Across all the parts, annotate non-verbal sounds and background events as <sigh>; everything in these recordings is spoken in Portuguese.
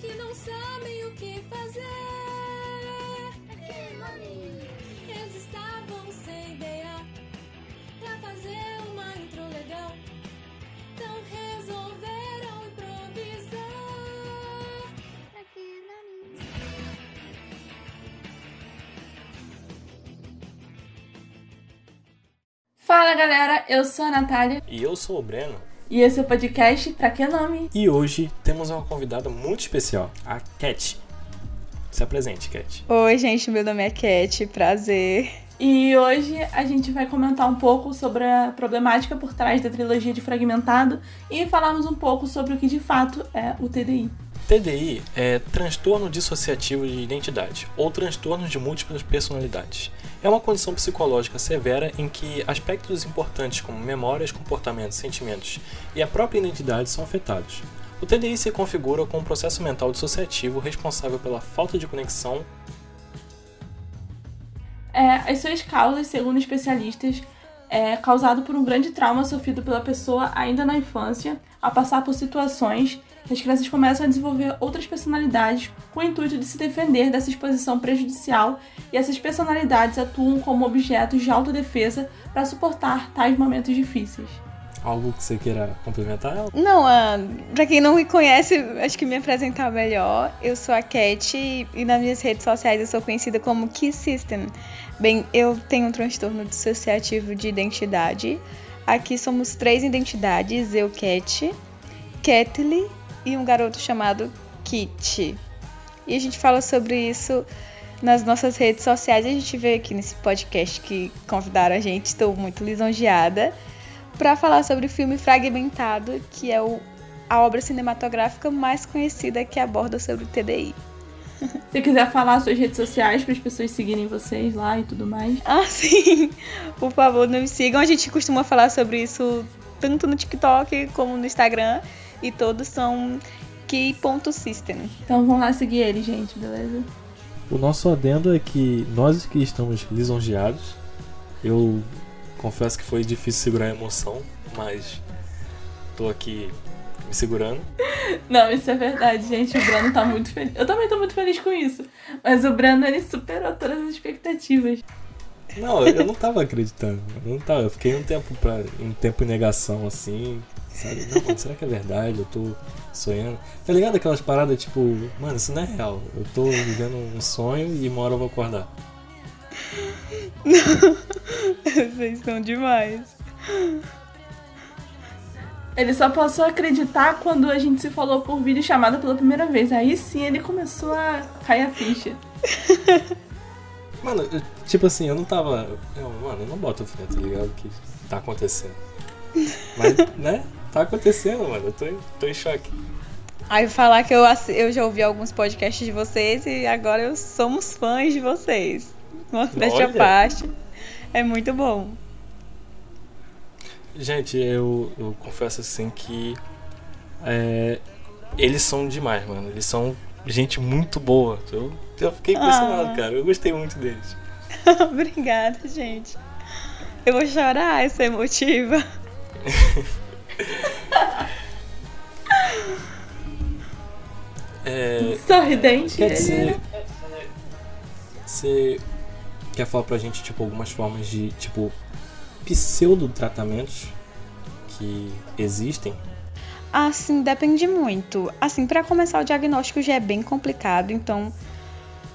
que não sabem o que fazer. Eles estavam sem ideia pra fazer uma intro legal. Então resolveram improvisar. Fala galera, eu sou a Natália E eu sou o Breno. E esse é o podcast Pra Que Nome? E hoje temos uma convidada muito especial, a Cat. Se apresente, Cat. Oi, gente, meu nome é Cat, prazer. E hoje a gente vai comentar um pouco sobre a problemática por trás da trilogia de Fragmentado e falarmos um pouco sobre o que de fato é o TDI. TDI é transtorno dissociativo de identidade ou transtorno de múltiplas personalidades. É uma condição psicológica severa em que aspectos importantes como memórias, comportamentos, sentimentos e a própria identidade são afetados. O TDI se configura como um processo mental dissociativo responsável pela falta de conexão É, as suas causas, segundo especialistas, é causado por um grande trauma sofrido pela pessoa ainda na infância, ao passar por situações as crianças começam a desenvolver outras personalidades com o intuito de se defender dessa exposição prejudicial e essas personalidades atuam como objetos de autodefesa para suportar tais momentos difíceis. algo que você queira complementar. Não, ah, pra quem não me conhece, acho que me apresentar melhor. Eu sou a Cat e nas minhas redes sociais eu sou conhecida como Key System. Bem, eu tenho um transtorno dissociativo de identidade. Aqui somos três identidades, eu, Cat, Catley e um garoto chamado Kit. E a gente fala sobre isso nas nossas redes sociais. A gente veio aqui nesse podcast que convidaram a gente, estou muito lisonjeada, para falar sobre o filme Fragmentado, que é o, a obra cinematográfica mais conhecida que aborda sobre o TDI. <laughs> Se quiser falar suas redes sociais para as pessoas seguirem vocês lá e tudo mais. <laughs> Ah, sim! Por favor, não me sigam. A gente costuma falar sobre isso tanto no TikTok como no Instagram. E todos são key.system. Então vamos lá seguir ele, gente, beleza? O nosso adendo é que nós que estamos lisonjeados, eu confesso que foi difícil segurar a emoção, mas tô aqui me segurando. <laughs> Não, isso é verdade, gente. O Brano tá muito feliz. Eu também tô muito feliz com isso. Mas o Brano, ele superou todas as expectativas. Não, eu não tava acreditando. Eu não tava. Eu fiquei um tempo pra, um tempo em negação assim, sabe? Não, mano, <laughs> será que é verdade? Eu tô sonhando. Tá ligado aquelas paradas tipo, mano, isso não é real. Eu tô vivendo um sonho e uma hora eu vou acordar. <laughs> Vocês são demais. Ele só passou a acreditar quando a gente se falou por vídeo chamada pela primeira vez. Aí sim ele começou a cair a ficha. <laughs> Mano, eu- tipo assim, eu não tava. Eu, mano, eu não boto fé, tá ligado? Que tá acontecendo. Mas, né? Tá acontecendo, mano. Eu tô, em- tô em choque. Aí falar que eu, eu já ouvi alguns podcasts de vocês e agora eu somos fãs de vocês. Modéstia à parte. É muito bom. Gente, eu, eu confesso assim que é, eles são demais, mano. Eles são gente muito boa. Eu, eu fiquei impressionado, Ah. cara. Eu gostei muito deles. <laughs> Obrigada, gente. Eu vou chorar essa emotiva. <laughs> É, Sorridente. quer dizer, você quer falar pra gente, tipo, algumas formas de, tipo, pseudo-tratamentos que existem? Assim, depende muito. Assim, pra começar o diagnóstico já é bem complicado, então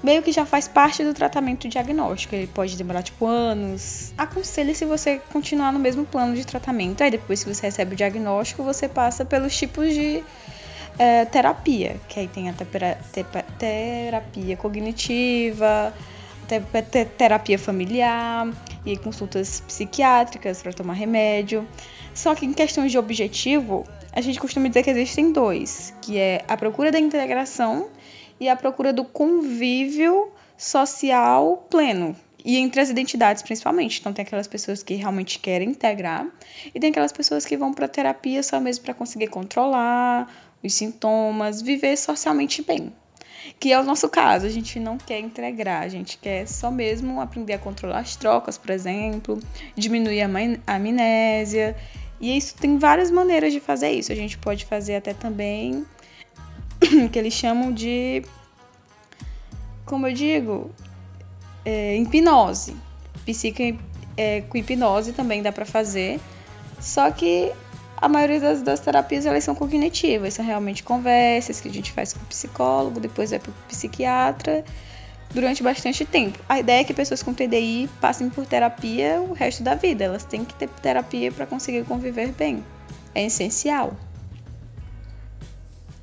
meio que já faz parte do tratamento diagnóstico. Ele pode demorar tipo anos. Aconselho se você continuar no mesmo plano de tratamento. Aí depois que você recebe o diagnóstico, você passa pelos tipos de é, terapia, que aí tem a tepera- tepa- terapia cognitiva, te- te- terapia familiar e consultas psiquiátricas para tomar remédio. Só que em questões de objetivo, a gente costuma dizer que existem dois, que é a procura da integração e a procura do convívio social pleno. E entre as identidades, principalmente. Então, tem aquelas pessoas que realmente querem integrar, e tem aquelas pessoas que vão para terapia só mesmo para conseguir controlar os sintomas, viver socialmente bem. Que é o nosso caso, a gente não quer integrar, a gente quer só mesmo aprender a controlar as trocas, por exemplo, diminuir a amnésia. E isso tem várias maneiras de fazer isso. A gente pode fazer até também <coughs> que eles chamam de. Como eu digo? É, hipnose. Psique é, com hipnose também dá para fazer. Só que a maioria das, das, terapias elas são cognitivas, são realmente conversas que a gente faz com o psicólogo, depois vai para o psiquiatra durante bastante tempo. A ideia é que pessoas com TDI passem por terapia o resto da vida. Elas têm que ter terapia para conseguir conviver bem. É essencial.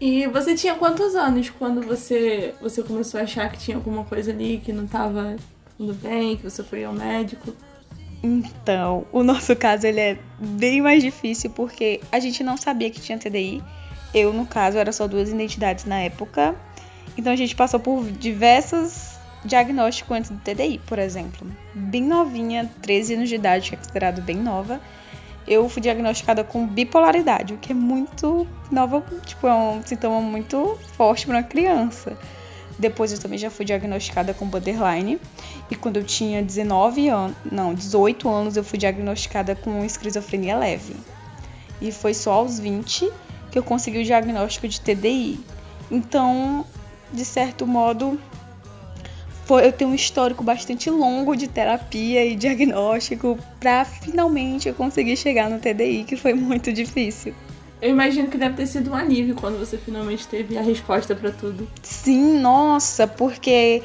E você tinha quantos anos quando você, você começou a achar que tinha alguma coisa ali que não estava indo bem, que você foi ao médico? Então, o nosso caso ele é bem mais difícil porque a gente não sabia que tinha TDI. Eu, no caso, era só duas identidades na época. Então a gente passou por diversos diagnósticos antes do TDI, por exemplo. Bem novinha, 13 anos de idade, que é considerado bem nova eu fui diagnosticada com bipolaridade, o que é muito nova, tipo, é um sintoma muito forte para uma criança. Depois eu também já fui diagnosticada com borderline. E quando eu tinha 19 anos, não, 18 anos, eu fui diagnosticada com esquizofrenia leve. E foi só aos 20 que eu consegui o diagnóstico de TDI. Então, de certo modo, foi, eu tenho um histórico bastante longo de terapia e diagnóstico para finalmente eu conseguir chegar no TDI, que foi muito difícil. Eu imagino que deve ter sido um alívio quando você finalmente teve a resposta para tudo. Sim, nossa, porque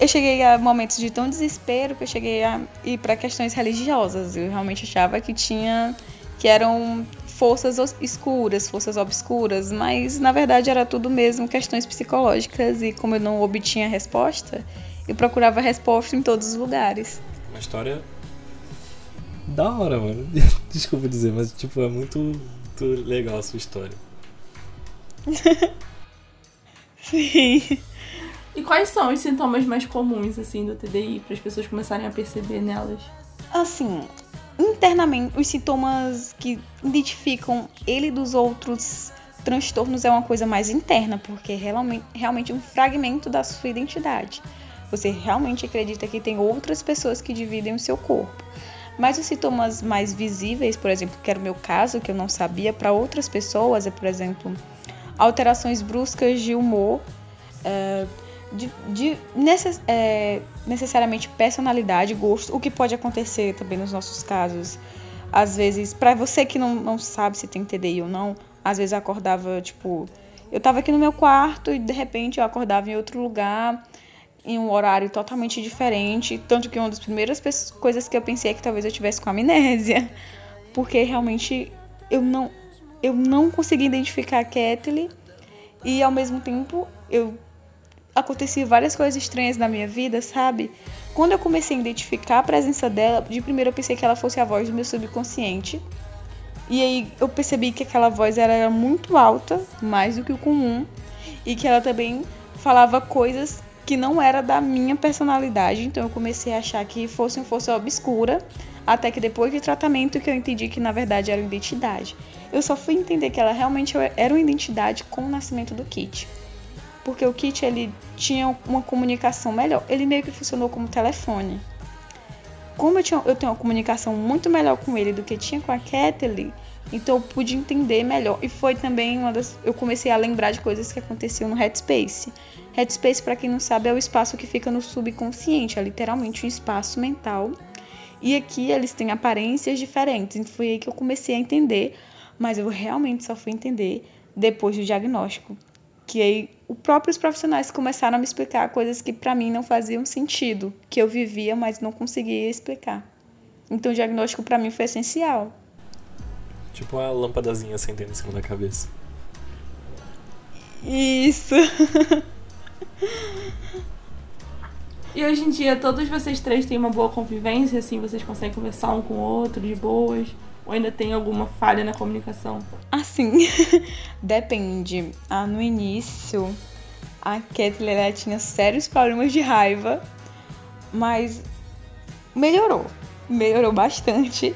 eu cheguei a momentos de tão desespero que eu cheguei a ir para questões religiosas. Eu realmente achava que tinha que eram forças escuras, forças obscuras, mas na verdade era tudo mesmo questões psicológicas e como eu não obtinha resposta, eu procurava resposta em todos os lugares. Uma história da hora, mano. <laughs> Desculpa dizer, mas tipo, é muito, muito legal a sua história. <laughs> Sim. E quais são os sintomas mais comuns assim do TDI para as pessoas começarem a perceber nelas? Assim, internamente os sintomas que identificam ele dos outros transtornos é uma coisa mais interna, porque é realmente, realmente um fragmento da sua identidade. Você realmente acredita que tem outras pessoas que dividem o seu corpo. Mas os sintomas mais visíveis, por exemplo, que era o meu caso, que eu não sabia, para outras pessoas, é, por exemplo, alterações bruscas de humor, é, de, de necess, é, necessariamente personalidade, gosto, o que pode acontecer também nos nossos casos. Às vezes, para você que não, não sabe se tem TDI ou não, às vezes eu acordava, tipo, eu tava aqui no meu quarto e de repente eu acordava em outro lugar em um horário totalmente diferente. Tanto que uma das primeiras coisas que eu pensei é que talvez eu tivesse com amnésia. <laughs> Porque realmente eu não, eu não consegui identificar a Kathleen. E ao mesmo tempo eu aconteciam várias coisas estranhas na minha vida, sabe? Quando eu comecei a identificar a presença dela, de primeiro eu pensei que ela fosse a voz do meu subconsciente. E aí eu percebi que aquela voz era muito alta, mais do que o comum, e que ela também falava coisas que não era da minha personalidade, então eu comecei a achar que fosse uma força obscura, até que depois de tratamento que eu entendi que na verdade era uma identidade. Eu só fui entender que ela realmente era uma identidade com o nascimento do Kit. Porque o Kit ele tinha uma comunicação melhor, ele meio que funcionou como telefone. Como eu, tinha, eu tenho uma comunicação muito melhor com ele do que tinha com a Kathleen, então eu pude entender melhor. E foi também uma das. Eu comecei a lembrar de coisas que aconteciam no Headspace. Headspace, para quem não sabe, é o espaço que fica no subconsciente, é literalmente um espaço mental. E aqui eles têm aparências diferentes. Então foi aí que eu comecei a entender, mas eu realmente só fui entender depois do diagnóstico. Que aí os próprios profissionais começaram a me explicar coisas que para mim não faziam sentido, que eu vivia, mas não conseguia explicar. Então o diagnóstico para mim foi essencial. Tipo uma lâmpadazinha acendendo em cima da cabeça. Isso. <laughs> E hoje em dia todos vocês três têm uma boa convivência, assim, vocês conseguem conversar um com o outro de boas? Ou ainda tem alguma falha na comunicação? Assim, <laughs> depende. Ah, no início, a Kathleen tinha sérios problemas de raiva, mas melhorou. Melhorou bastante.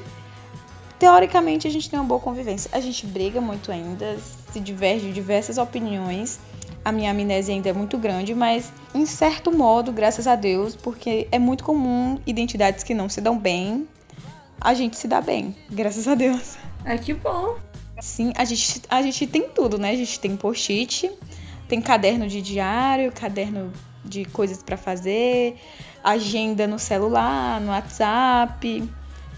Teoricamente, a gente tem uma boa convivência. A gente briga muito ainda, se diverge de diversas opiniões a minha amnésia ainda é muito grande, mas em certo modo, graças a Deus, porque é muito comum identidades que não se dão bem, a gente se dá bem, graças a Deus. É que bom. Sim, a gente, a gente tem tudo, né? A gente tem post-it, tem caderno de diário, caderno de coisas para fazer, agenda no celular, no WhatsApp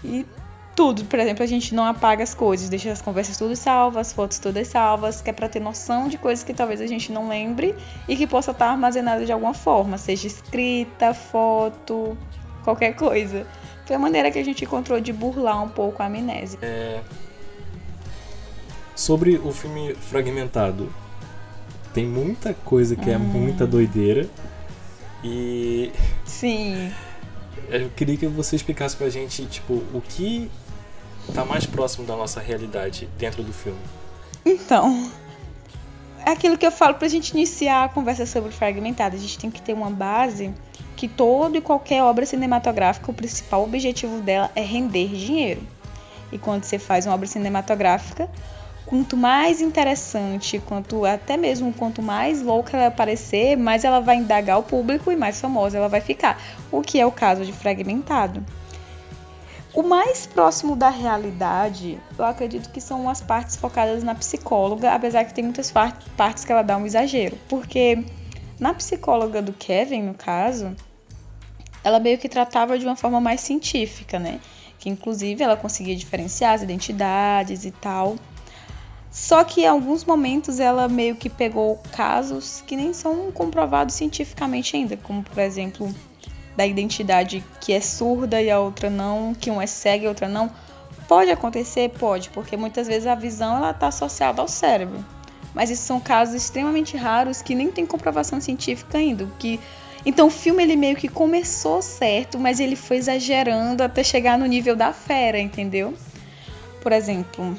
e tudo. Por exemplo, a gente não apaga as coisas, deixa as conversas todas salvas, as fotos todas salvas, que é para ter noção de coisas que talvez a gente não lembre e que possa estar armazenada de alguma forma, seja escrita, foto, qualquer coisa. Foi a maneira que a gente encontrou de burlar um pouco a amnésia. É... Sobre o filme Fragmentado, tem muita coisa que hum. é muita doideira. E. Sim. Eu queria que você explicasse pra gente, tipo, o que tá mais próximo da nossa realidade dentro do filme. Então, é aquilo que eu falo pra gente iniciar a conversa sobre fragmentado. A gente tem que ter uma base que todo e qualquer obra cinematográfica, o principal objetivo dela é render dinheiro. E quando você faz uma obra cinematográfica, quanto mais interessante, quanto até mesmo quanto mais louca ela aparecer, mais ela vai indagar o público e mais famosa ela vai ficar. O que é o caso de Fragmentado. O mais próximo da realidade, eu acredito que são as partes focadas na psicóloga, apesar que tem muitas partes que ela dá um exagero, porque na psicóloga do Kevin, no caso, ela meio que tratava de uma forma mais científica, né? Que inclusive ela conseguia diferenciar as identidades e tal. Só que em alguns momentos ela meio que pegou casos que nem são comprovados cientificamente ainda, como por exemplo da identidade que é surda e a outra não, que um é cego e a outra não. Pode acontecer, pode, porque muitas vezes a visão ela está associada ao cérebro. Mas esses são casos extremamente raros que nem tem comprovação científica ainda, que então o filme ele meio que começou certo, mas ele foi exagerando até chegar no nível da fera, entendeu? Por exemplo,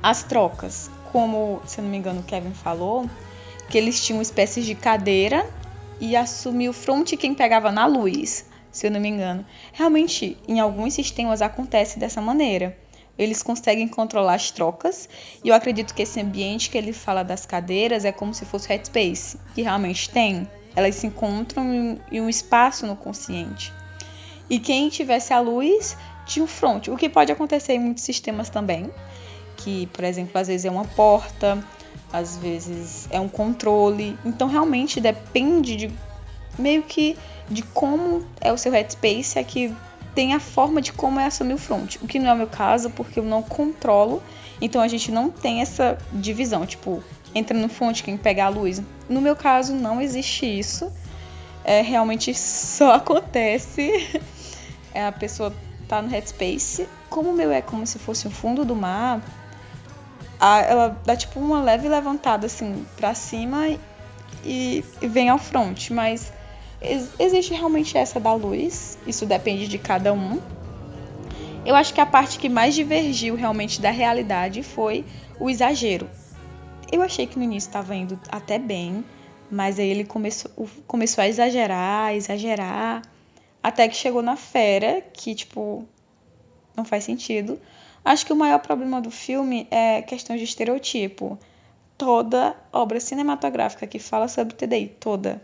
as trocas, como, se não me engano, o Kevin falou, que eles tinham espécies de cadeira e assumiu front quem pegava na luz, se eu não me engano. Realmente, em alguns sistemas acontece dessa maneira. Eles conseguem controlar as trocas, e eu acredito que esse ambiente que ele fala das cadeiras é como se fosse headspace, que realmente tem elas se encontram em um espaço no consciente. E quem tivesse a luz tinha o front, o que pode acontecer em muitos sistemas também, que, por exemplo, às vezes é uma porta, às vezes é um controle. Então realmente depende de meio que de como é o seu headspace, é que tem a forma de como é assumir o front. O que não é o meu caso, porque eu não controlo, então a gente não tem essa divisão, tipo, entra no fonte quem pega a luz. No meu caso, não existe isso. É, realmente só <laughs> acontece. <laughs> É, a pessoa tá no headspace. Como o meu é como se fosse o fundo do mar, a, ela dá tipo uma leve levantada assim para cima e, e, vem ao front. Mas ex existe realmente essa da luz. Isso depende de cada um. Eu acho que a parte que mais divergiu realmente da realidade foi o exagero. Eu achei que no início estava indo até bem, mas aí ele começou, começou a exagerar, exagerar, até que chegou na fera, que, tipo, não faz sentido. Acho que o maior problema do filme é questão de estereotipo. Toda obra cinematográfica que fala sobre TDI, toda,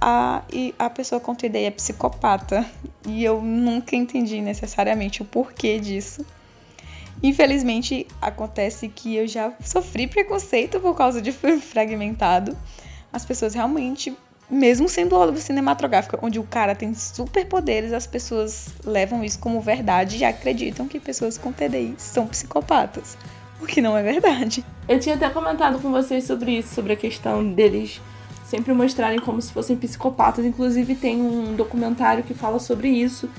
a, e a pessoa com TDI é psicopata. E eu nunca entendi necessariamente o porquê disso. Infelizmente, acontece que eu já sofri preconceito por causa de fragmentado. As pessoas realmente, mesmo sendo obra cinematográfica, onde o cara tem superpoderes, as pessoas levam isso como verdade e acreditam que pessoas com TDI são psicopatas. O que não é verdade. Eu tinha até comentado com vocês sobre isso, sobre a questão deles sempre mostrarem como se fossem psicopatas. Inclusive, tem um documentário que fala sobre isso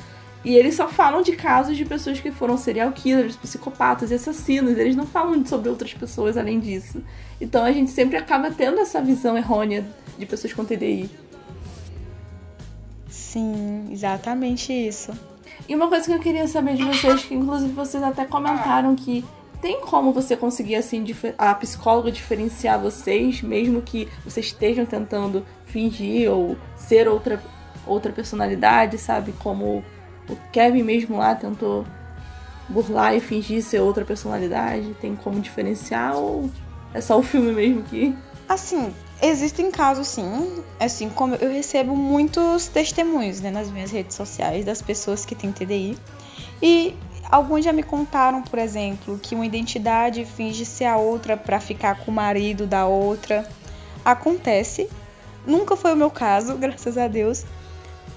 e eles só falam de casos de pessoas que foram serial killers, psicopatas e assassinos. Eles não falam sobre outras pessoas além disso. Então a gente sempre acaba tendo essa visão errônea de pessoas com TDI. Sim, exatamente isso. E uma coisa que eu queria saber de vocês, que inclusive vocês até comentaram que tem como você conseguir assim a psicóloga diferenciar vocês, mesmo que vocês estejam tentando fingir ou ser outra outra personalidade, sabe? Como o Kevin mesmo lá tentou burlar e fingir ser outra personalidade? Tem como diferenciar ou é só o filme mesmo que. Assim, existem casos sim. Assim, como eu recebo muitos testemunhos né, nas minhas redes sociais das pessoas que têm TDI. E alguns já me contaram, por exemplo, que uma identidade finge ser a outra para ficar com o marido da outra. acontece. Nunca foi o meu caso, <laughs> graças a Deus.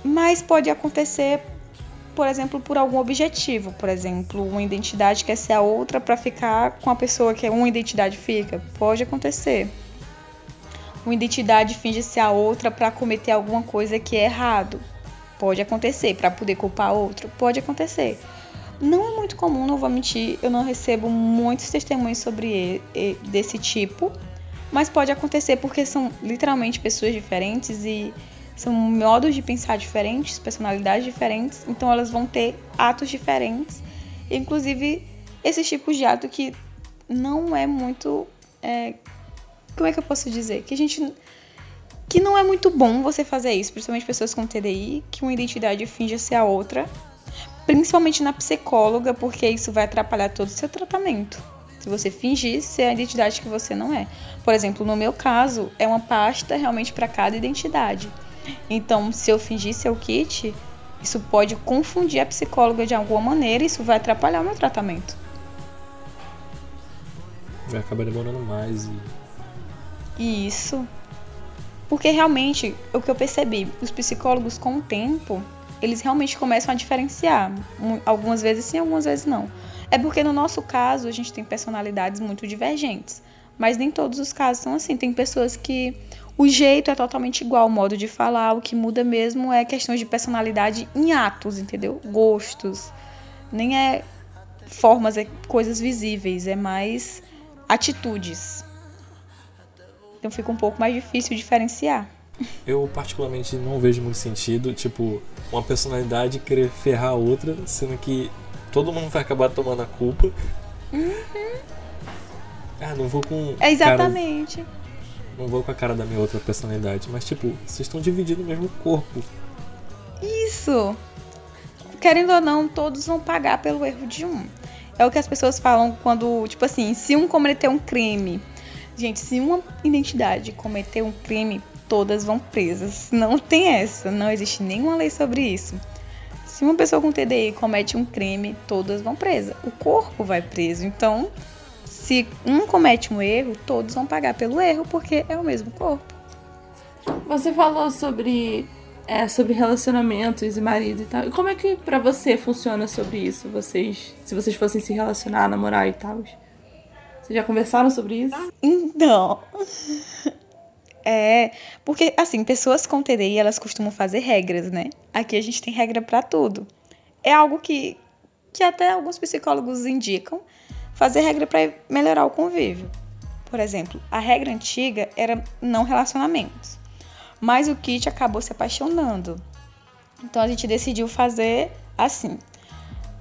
Mas pode acontecer, por exemplo, por algum objetivo. Por exemplo, uma identidade quer ser a outra para ficar com a pessoa que uma identidade fica. Pode acontecer. Uma identidade finge ser a outra para cometer alguma coisa que é errado. Pode acontecer. Para poder culpar outro. Pode acontecer. Não é muito comum, não vou mentir, eu não recebo muitos testemunhos sobre desse tipo, mas pode acontecer porque são literalmente pessoas diferentes e são modos de pensar diferentes, personalidades diferentes, então elas vão ter atos diferentes, inclusive esses tipos de ato que não é muito, é, como é que eu posso dizer, que a gente que não é muito bom você fazer isso, principalmente pessoas com TDI, que uma identidade finge ser a outra, principalmente na psicóloga, porque isso vai atrapalhar todo o seu tratamento. Se você fingir ser a identidade que você não é. Por exemplo, no meu caso, é uma pasta realmente para cada identidade. Então, se eu fingir ser o kit, isso pode confundir a psicóloga de alguma maneira e isso vai atrapalhar o meu tratamento. Vai acabar demorando mais e. Isso. Porque realmente, o que eu percebi, os psicólogos com o tempo, eles realmente começam a diferenciar. Algumas vezes sim, algumas vezes não. É porque no nosso caso a gente tem personalidades muito divergentes. Mas nem todos os casos são assim. Tem pessoas que o jeito é totalmente igual, o modo de falar, o que muda mesmo é questões de personalidade em atos, entendeu? Gostos. Nem é formas, é coisas visíveis, é mais atitudes. Então fica um pouco mais difícil diferenciar. Eu particularmente não vejo muito sentido, tipo, uma personalidade querer ferrar a outra, sendo que todo mundo vai acabar tomando a culpa. Uhum. Ah, não vou com. É exatamente. Cara, não vou com a cara da minha outra personalidade, mas tipo, vocês estão dividindo o mesmo corpo. Isso! Querendo ou não, todos vão pagar pelo erro de um. É o que as pessoas falam quando, tipo assim, se um cometer um crime. Gente, se uma identidade cometer um crime, todas vão presas. Não tem essa, não existe nenhuma lei sobre isso. Se uma pessoa com TDI comete um crime, todas vão presas. O corpo vai preso. Então, se um comete um erro, todos vão pagar pelo erro porque é o mesmo corpo. Você falou sobre é, sobre relacionamentos e marido e tal. E como é que para você funciona sobre isso? Vocês, se vocês fossem se relacionar, namorar e tal? Vocês já conversaram sobre isso? Então, é, porque assim, pessoas com TDI, elas costumam fazer regras, né? Aqui a gente tem regra para tudo. É algo que que até alguns psicólogos indicam fazer regra para melhorar o convívio. Por exemplo, a regra antiga era não relacionamentos, mas o Kit acabou se apaixonando. Então a gente decidiu fazer assim.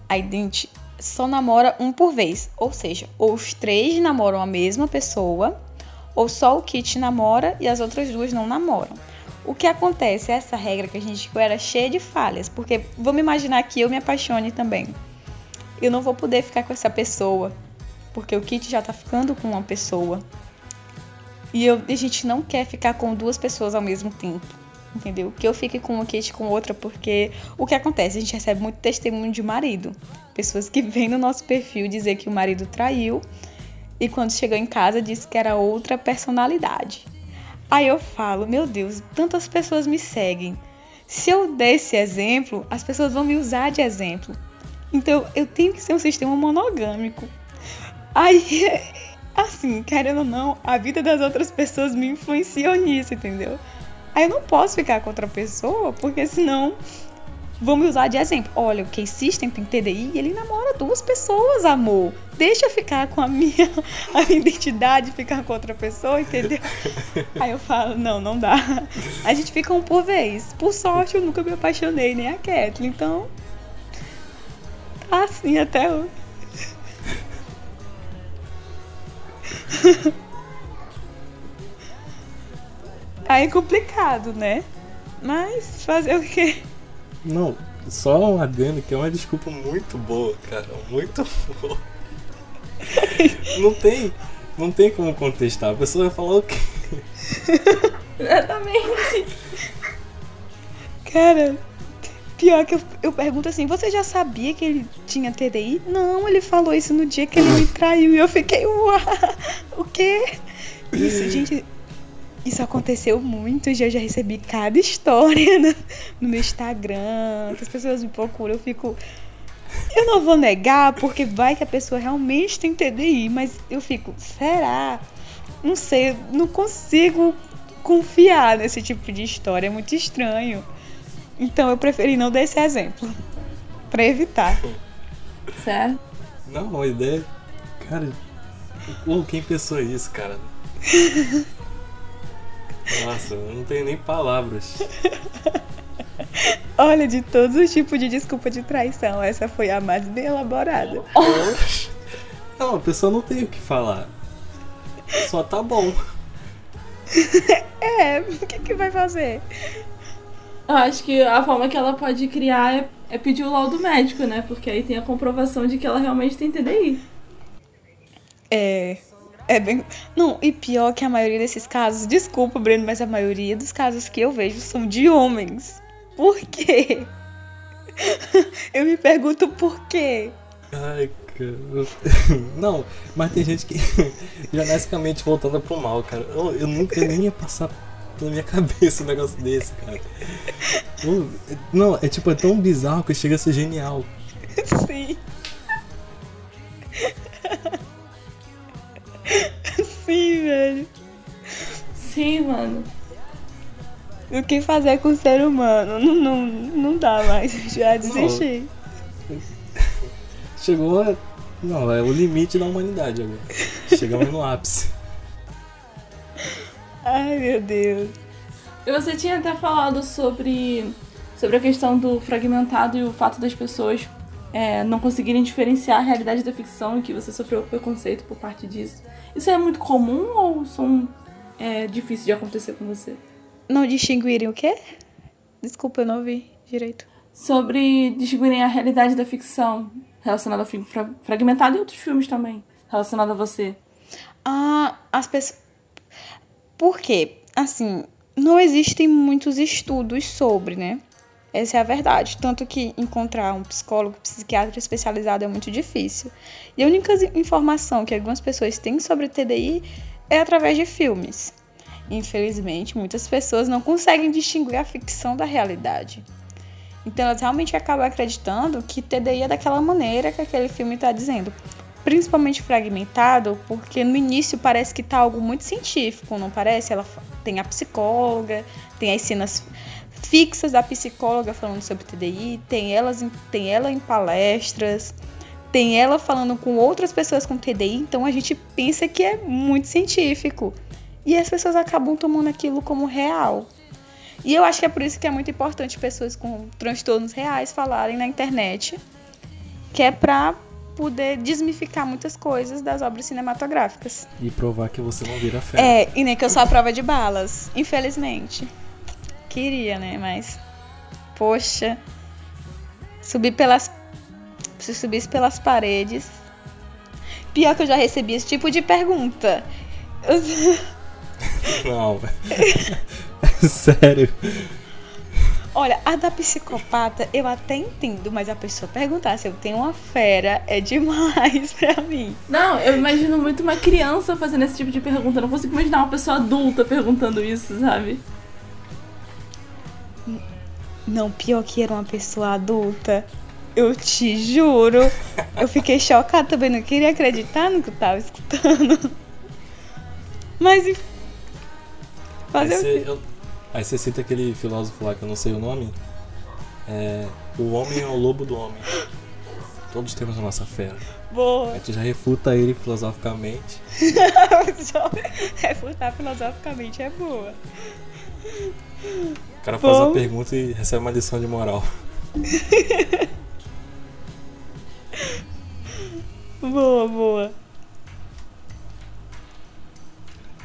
A gente só namora um por vez, ou seja, os três namoram a mesma pessoa ou só o Kit namora e as outras duas não namoram. O que acontece, essa regra que a gente era cheia de falhas, porque vamos imaginar que eu me apaixone também. Eu não vou poder ficar com essa pessoa, porque o Kit já tá ficando com uma pessoa. E eu, a gente não quer ficar com duas pessoas ao mesmo tempo. Entendeu? Que eu fique com uma Kit com outra, porque o que acontece? A gente recebe muito testemunho de marido. Pessoas que vêm no nosso perfil dizer que o marido traiu e quando chegou em casa disse que era outra personalidade. Aí eu falo, meu Deus, tantas pessoas me seguem. Se eu der esse exemplo, as pessoas vão me usar de exemplo. Então eu tenho que ser um sistema monogâmico. Aí, <laughs> assim, querendo ou não, a vida das outras pessoas me influenciou nisso, entendeu? Aí eu não posso ficar com outra pessoa, porque senão me usar de exemplo. Olha, o Case System tem TDI e ele namora duas pessoas, amor. Deixa eu ficar com a minha, <laughs> a minha identidade ficar com outra pessoa, entendeu? <laughs> Aí eu falo, não, não dá. A gente fica um por vez. Por sorte, eu nunca me apaixonei, nem a Kathleen, então. Tá assim até hoje. <laughs> Aí é complicado, né? Mas fazer o quê? Não, só um adendo que é uma desculpa muito boa, cara. Muito boa. <laughs> Não tem, não tem como contestar. A pessoa vai falar o quê? Exatamente. Cara, pior que eu, eu pergunto assim: você já sabia que ele tinha TDI? Não, ele falou isso no dia que ele me traiu e eu fiquei, uau, o quê? Isso, gente. Isso aconteceu muito, já, já recebi cada história <laughs> no, no meu Instagram, que as pessoas me procuram, eu fico. Eu não vou negar, porque vai que a pessoa realmente tem TDI, mas eu fico, será? Não sei, não consigo confiar nesse tipo de história, é muito estranho. Então eu preferi não dar esse exemplo, pra evitar. Certo? Não, a ideia. Cara, pô, quem pensou isso, cara? <laughs> Nossa, eu não tenho nem palavras. <laughs> Olha, de todos os tipos de desculpa de traição, essa foi a mais bem elaborada. Não, a pessoa não tem o que falar. Só tá bom. <laughs> É, o que, que vai fazer? Eu acho que a forma que ela pode criar é, é pedir o laudo médico, né? Porque aí tem a comprovação de que ela realmente tem TDI. É. É bem. Não, e pior que a maioria desses casos, desculpa, Breno, mas a maioria dos casos que eu vejo são de homens. Por quê? <laughs> Eu me pergunto por quê. Ai, cara. Não, mas tem gente que <laughs> geneticamente voltada pro mal, cara. Eu, eu nunca nem ia passar pela minha <laughs> cabeça um negócio desse, cara. Não, é tipo, é tão bizarro que chega a ser genial. Sim. Sim, velho. Sim, mano. O que fazer com o ser humano? Não, não, não dá mais. <laughs> Já desisti. Chegou a... Não, é o limite da humanidade agora. Chegamos no ápice. <laughs> Ai, meu Deus. E você tinha até falado sobre, sobre a questão do fragmentado e o fato das pessoas é, não conseguirem diferenciar a realidade da ficção e que você sofreu preconceito por parte disso. Isso é muito comum ou são é, difícil de acontecer com você? Não distinguirem o quê? Desculpa, eu não ouvi direito. Sobre distinguirem a realidade da ficção relacionada ao filme fra- fragmentado e outros filmes também relacionado a você. Ah, as pessoas. Por quê? Assim, não existem muitos estudos sobre, né? Essa é a verdade. Tanto que encontrar um psicólogo, psiquiatra especializado é muito difícil. E a única informação que algumas pessoas têm sobre TDI é através de filmes. Infelizmente, muitas pessoas não conseguem distinguir a ficção da realidade. Então, elas realmente acabam acreditando que TDI é daquela maneira que aquele filme está dizendo principalmente fragmentado, porque no início parece que tá algo muito científico, não parece? Ela tem a psicóloga, tem as cenas fixas da psicóloga falando sobre TDI, tem elas em- tem ela em palestras, tem ela falando com outras pessoas com TDI, então a gente pensa que é muito científico. E as pessoas acabam tomando aquilo como real. E eu acho que é por isso que é muito importante pessoas com transtornos reais falarem na internet, que é pra poder desmificar muitas coisas das obras cinematográficas. E provar que você não vira fé. É, e nem que eu sou a prova de balas, infelizmente. Queria, né? Mas. Poxa. Subir pelas. Se subisse pelas paredes. Pior que eu já recebi esse tipo de pergunta. <laughs> Não, <laughs> sério. Olha, a da psicopata eu até entendo, mas a pessoa perguntar se eu tenho uma fera é demais <laughs> pra mim. Não, eu imagino muito uma criança fazendo esse tipo de pergunta. Eu não consigo imaginar uma pessoa adulta perguntando isso, sabe? Não, pior que era uma pessoa adulta. Eu te juro. Eu fiquei chocada também, não queria acreditar no que eu tava escutando. Mas. enfim. Aí Fazer o você, eu- aí você cita aquele filósofo lá que eu não sei o nome. É, o homem é o lobo do homem. Todos temos a nossa fera. Boa. Aí tu já refuta ele filosoficamente. <laughs> Refutar filosoficamente é boa. O cara faz Bom. a pergunta e recebe uma lição de moral. <laughs> Boa, boa.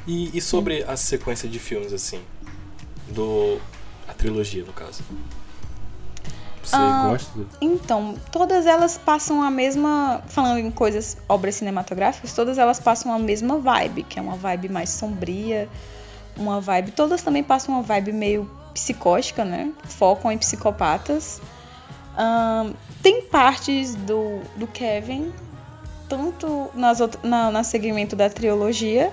E, e sobre a sequência de filmes, assim? Do. A trilogia, no caso. Você Ah, gosta? do- Então, todas elas passam a mesma. Falando em coisas, obras cinematográficas, todas elas passam a mesma vibe, que é uma vibe mais sombria, uma vibe. Todas também passam uma vibe meio psicótica, né? Focam em psicopatas. Ahn, tem partes do, do Kevin, tanto nas na, na segmento da trilogia,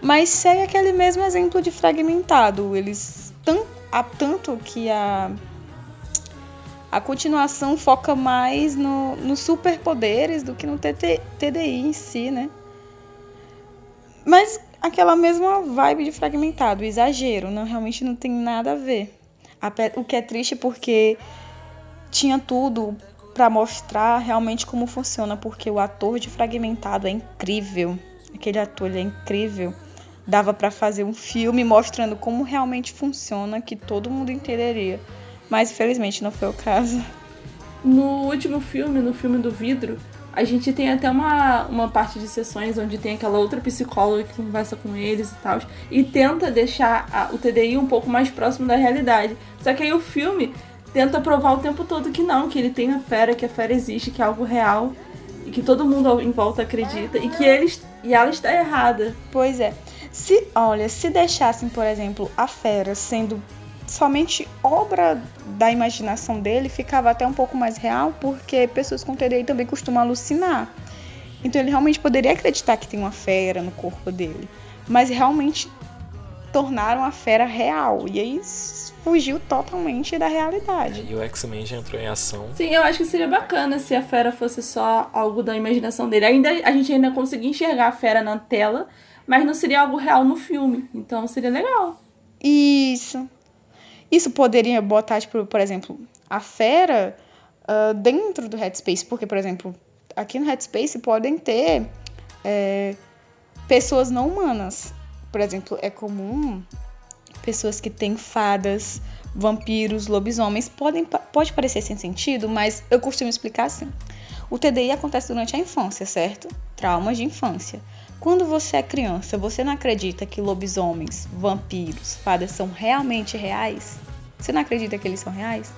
Mas segue aquele mesmo exemplo de fragmentado. Eles tão, há tanto que a a continuação foca mais no, nos superpoderes do que no TT, TDI em si, né? Mas aquela mesma vibe de fragmentado, exagero, não realmente não tem nada a ver. O que é triste porque tinha tudo para mostrar realmente como funciona, porque o ator de fragmentado é incrível. Aquele ator é incrível. Dava para fazer um filme mostrando como realmente funciona que todo mundo entenderia. Mas infelizmente não foi o caso. No último filme, no filme do vidro, a gente tem até uma, uma parte de sessões onde tem aquela outra psicóloga que conversa com eles e tal. E tenta deixar a, o TDI um pouco mais próximo da realidade. Só que aí o filme tenta provar o tempo todo que não, que ele tem a fera, que a fera existe, que é algo real. E que todo mundo em volta acredita. E que eles. E ela está errada. Pois é. Se, olha, se deixassem, por exemplo, a fera sendo somente obra da imaginação dele, ficava até um pouco mais real, porque pessoas com TDI também costumam alucinar. Então ele realmente poderia acreditar que tem uma fera no corpo dele, mas realmente tornaram a fera real. E aí fugiu totalmente da realidade. E o X-Men já entrou em ação. Sim, eu acho que seria bacana se a fera fosse só algo da imaginação dele. Ainda a gente ainda conseguir enxergar a fera na tela, mas não seria algo real no filme. Então seria legal. Isso. Isso poderia botar, tipo, por exemplo, a fera uh, dentro do Headspace, porque, por exemplo, aqui no Headspace podem ter é, pessoas não humanas. Por exemplo, é comum pessoas que têm fadas, vampiros, lobisomens. Podem, pode parecer sem sentido, mas eu costumo explicar assim. O TDI acontece durante a infância, certo? Traumas de infância. Quando você é criança, você não acredita que lobisomens, vampiros, fadas são realmente reais? Você não acredita que eles são reais?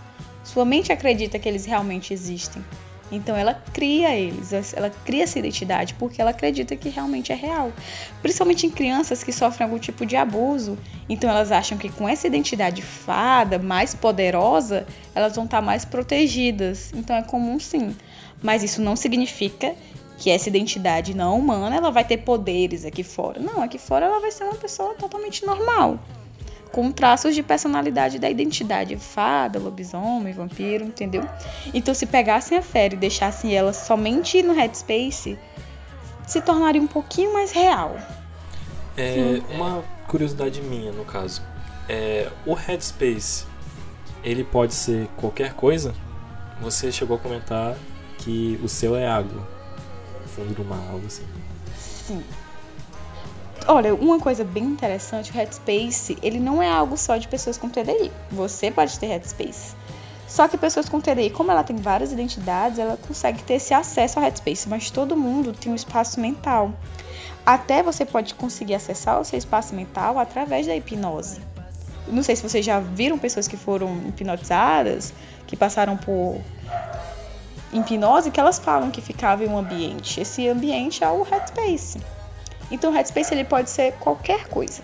Sua mente acredita que eles realmente existem. Então ela cria eles, ela cria essa identidade porque ela acredita que realmente é real. Principalmente em crianças que sofrem algum tipo de abuso. Então elas acham que com essa identidade fada, mais poderosa, elas vão estar mais protegidas. Então é comum sim. Mas isso não significa que essa identidade não humana ela vai ter poderes aqui fora. Não, aqui fora ela vai ser uma pessoa totalmente normal, com traços de personalidade da identidade, fada, lobisomem, vampiro, entendeu? Então se pegassem a fera e deixassem ela somente no headspace, se tornaria um pouquinho mais real. É, uma curiosidade minha, no caso. É, o headspace, ele pode ser qualquer coisa? Você chegou a comentar que o seu é água fundo do mar, algo assim. Sim. Olha, uma coisa bem interessante, o Headspace, ele não é algo só de pessoas com TDI. Você pode ter Headspace. Só que pessoas com TDI, como ela tem várias identidades, ela consegue ter esse acesso ao Headspace, mas todo mundo tem um espaço mental. Até você pode conseguir acessar o seu espaço mental através da hipnose. Não sei se vocês já viram pessoas que foram hipnotizadas, que passaram por hipnose que elas falam que ficava em um ambiente. Esse ambiente é o headspace. Então o headspace ele pode ser qualquer coisa.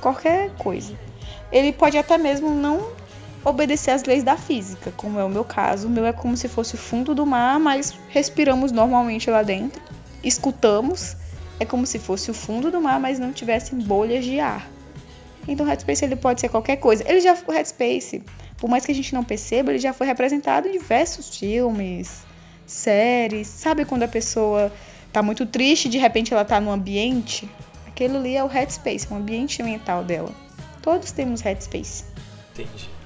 Qualquer coisa. Ele pode até mesmo não obedecer às leis da física, como é o meu caso. O meu é como se fosse o fundo do mar, mas respiramos normalmente lá dentro. Escutamos, é como se fosse o fundo do mar, mas não tivessem bolhas de ar. Então o headspace ele pode ser qualquer coisa. Ele já o headspace por mais que a gente não perceba, ele já foi representado em diversos filmes, séries. Sabe quando a pessoa tá muito triste e de repente ela tá no ambiente? Aquele ali é o headspace, o ambiente mental dela. Todos temos headspace. Entendi.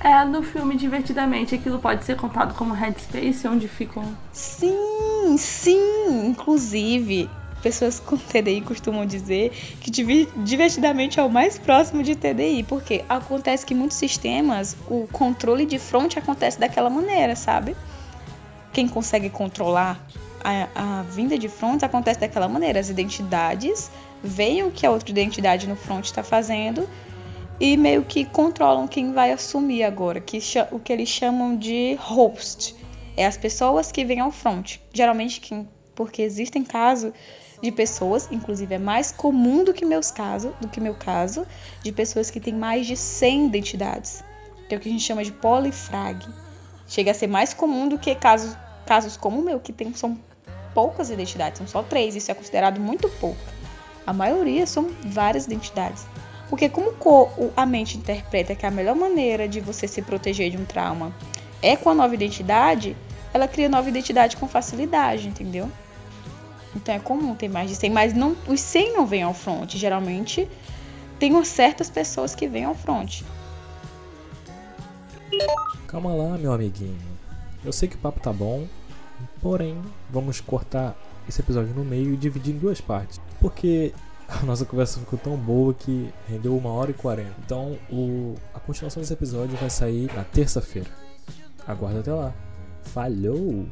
É, no filme Divertidamente, aquilo pode ser contado como headspace, onde ficam. Sim, sim. Inclusive, pessoas com TDI costumam dizer que divertidamente é o mais próximo de TDI, porque acontece que muitos sistemas, o controle de front acontece daquela maneira, sabe? Quem consegue controlar a, a vinda de front acontece daquela maneira. As identidades veem o que a outra identidade no front está fazendo e meio que controlam quem vai assumir agora, que o que eles chamam de host. É as pessoas que vêm ao front. Geralmente, quem, porque existem casos de pessoas, inclusive é mais comum do que meus casos, do que meu caso, de pessoas que têm mais de 100 identidades, que é o que a gente chama de polifrag. Chega a ser mais comum do que casos, casos como o meu, que tem, são poucas identidades, são só três, isso é considerado muito pouco. A maioria são várias identidades. Porque como a mente interpreta que a melhor maneira de você se proteger de um trauma é com a nova identidade, ela cria nova identidade com facilidade, entendeu? Então é comum ter mais de 100, mas não, os 100 não vêm ao front. Geralmente tem certas pessoas que vêm ao front. Calma lá, meu amiguinho. Eu sei que o papo tá bom, porém, vamos cortar esse episódio no meio e dividir em duas partes. Porque a nossa conversa ficou tão boa que rendeu uma hora e quarenta. Então, o, a continuação desse episódio vai sair na terça-feira. Aguarda até lá. Falhou!